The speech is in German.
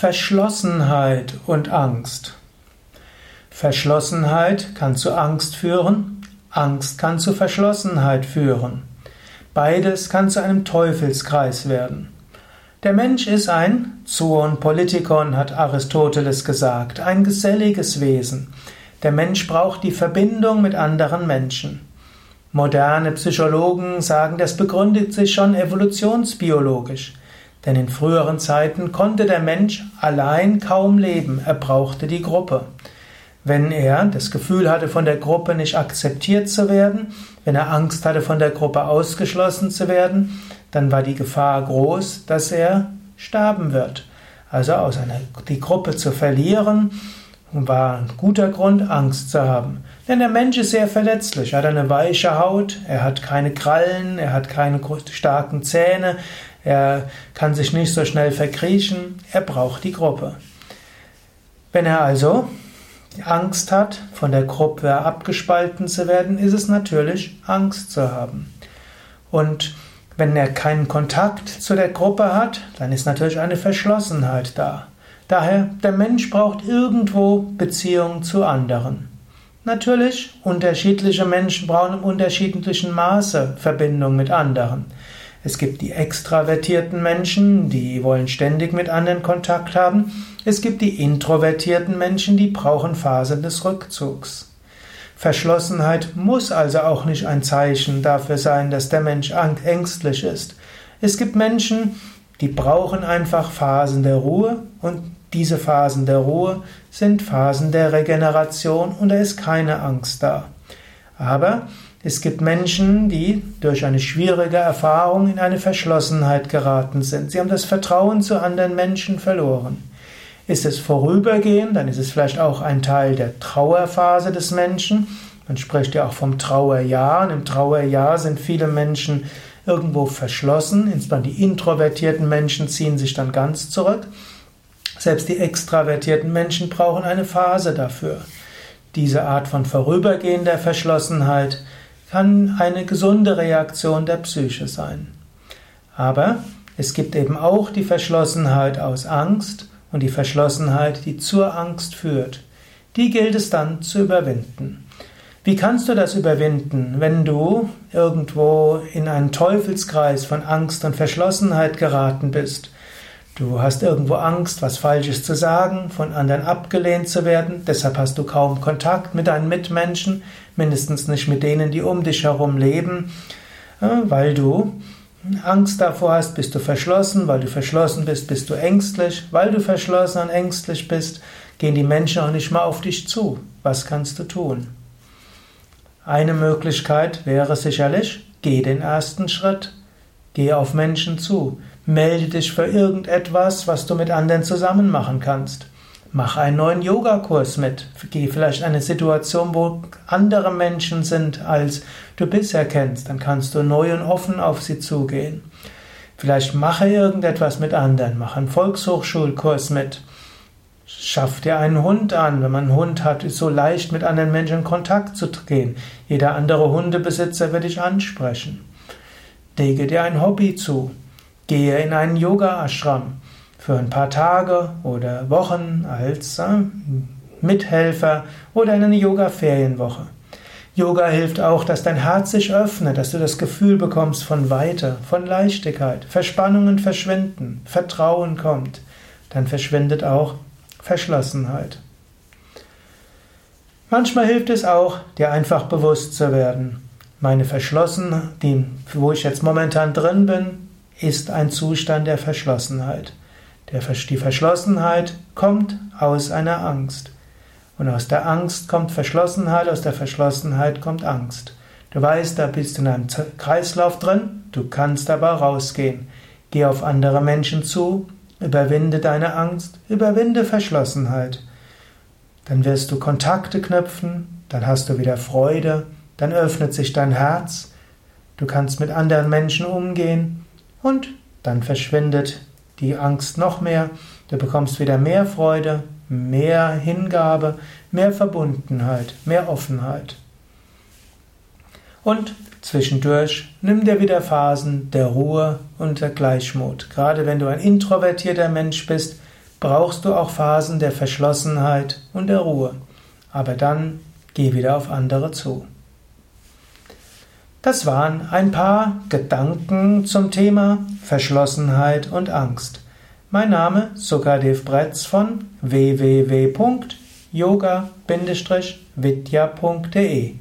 Verschlossenheit und Angst. Verschlossenheit kann zu Angst führen, Angst kann zu Verschlossenheit führen. Beides kann zu einem Teufelskreis werden. Der Mensch ist ein Zoon Politikon, hat Aristoteles gesagt, ein geselliges Wesen. Der Mensch braucht die Verbindung mit anderen Menschen. Moderne Psychologen sagen, das begründet sich schon evolutionsbiologisch. Denn in früheren Zeiten konnte der Mensch allein kaum leben, er brauchte die Gruppe. Wenn er das Gefühl hatte, von der Gruppe nicht akzeptiert zu werden, wenn er Angst hatte, von der Gruppe ausgeschlossen zu werden, dann war die Gefahr groß, dass er sterben wird. Also aus einer, die Gruppe zu verlieren, war ein guter Grund, Angst zu haben. Denn der Mensch ist sehr verletzlich. Er hat eine weiche Haut, er hat keine Krallen, er hat keine starken Zähne, er kann sich nicht so schnell verkriechen, er braucht die Gruppe. Wenn er also Angst hat, von der Gruppe abgespalten zu werden, ist es natürlich Angst zu haben. Und wenn er keinen Kontakt zu der Gruppe hat, dann ist natürlich eine Verschlossenheit da. Daher, der Mensch braucht irgendwo Beziehung zu anderen. Natürlich, unterschiedliche Menschen brauchen im unterschiedlichen Maße Verbindung mit anderen. Es gibt die extravertierten Menschen, die wollen ständig mit anderen Kontakt haben. Es gibt die introvertierten Menschen, die brauchen Phasen des Rückzugs. Verschlossenheit muss also auch nicht ein Zeichen dafür sein, dass der Mensch ängstlich ist. Es gibt Menschen, die brauchen einfach Phasen der Ruhe und diese Phasen der Ruhe sind Phasen der Regeneration und da ist keine Angst da. Aber es gibt Menschen, die durch eine schwierige Erfahrung in eine Verschlossenheit geraten sind. Sie haben das Vertrauen zu anderen Menschen verloren. Ist es vorübergehend, dann ist es vielleicht auch ein Teil der Trauerphase des Menschen. Man spricht ja auch vom Trauerjahr. Und Im Trauerjahr sind viele Menschen irgendwo verschlossen. Insbesondere die introvertierten Menschen ziehen sich dann ganz zurück. Selbst die extravertierten Menschen brauchen eine Phase dafür. Diese Art von vorübergehender Verschlossenheit kann eine gesunde Reaktion der Psyche sein. Aber es gibt eben auch die Verschlossenheit aus Angst und die Verschlossenheit, die zur Angst führt, die gilt es dann zu überwinden. Wie kannst du das überwinden, wenn du irgendwo in einen Teufelskreis von Angst und Verschlossenheit geraten bist? Du hast irgendwo Angst, was Falsches zu sagen, von anderen abgelehnt zu werden, deshalb hast du kaum Kontakt mit deinen Mitmenschen, mindestens nicht mit denen, die um dich herum leben, weil du Angst davor hast, bist du verschlossen, weil du verschlossen bist, bist du ängstlich, weil du verschlossen und ängstlich bist, gehen die Menschen auch nicht mal auf dich zu. Was kannst du tun? Eine Möglichkeit wäre sicherlich, geh den ersten Schritt, geh auf Menschen zu, melde dich für irgendetwas, was du mit anderen zusammen machen kannst. Mach einen neuen Yogakurs mit. Geh vielleicht in eine Situation, wo andere Menschen sind, als du bisher kennst. Dann kannst du neu und offen auf sie zugehen. Vielleicht mache irgendetwas mit anderen. Mach einen Volkshochschulkurs mit. Schaff dir einen Hund an. Wenn man einen Hund hat, ist es so leicht, mit anderen Menschen in Kontakt zu gehen. Jeder andere Hundebesitzer wird dich ansprechen. Lege dir ein Hobby zu. Gehe in einen Yoga-Ashram für ein paar Tage oder Wochen als äh, Mithelfer oder in eine Yoga-Ferienwoche. Yoga hilft auch, dass dein Herz sich öffnet, dass du das Gefühl bekommst von Weite, von Leichtigkeit, Verspannungen verschwinden, Vertrauen kommt. Dann verschwindet auch Verschlossenheit. Manchmal hilft es auch, dir einfach bewusst zu werden. Meine Verschlossen, die, wo ich jetzt momentan drin bin, ist ein Zustand der Verschlossenheit. Die Verschlossenheit kommt aus einer Angst. Und aus der Angst kommt Verschlossenheit, aus der Verschlossenheit kommt Angst. Du weißt, da bist du in einem Kreislauf drin, du kannst aber rausgehen. Geh auf andere Menschen zu, überwinde deine Angst, überwinde Verschlossenheit. Dann wirst du Kontakte knüpfen, dann hast du wieder Freude, dann öffnet sich dein Herz, du kannst mit anderen Menschen umgehen und dann verschwindet die Angst noch mehr, du bekommst wieder mehr Freude, mehr Hingabe, mehr Verbundenheit, mehr Offenheit. Und zwischendurch nimm dir wieder Phasen der Ruhe und der Gleichmut. Gerade wenn du ein introvertierter Mensch bist, brauchst du auch Phasen der Verschlossenheit und der Ruhe. Aber dann geh wieder auf andere zu. Das waren ein paar Gedanken zum Thema Verschlossenheit und Angst. Mein Name Sukadev Bretz von www.yoga-vidya.de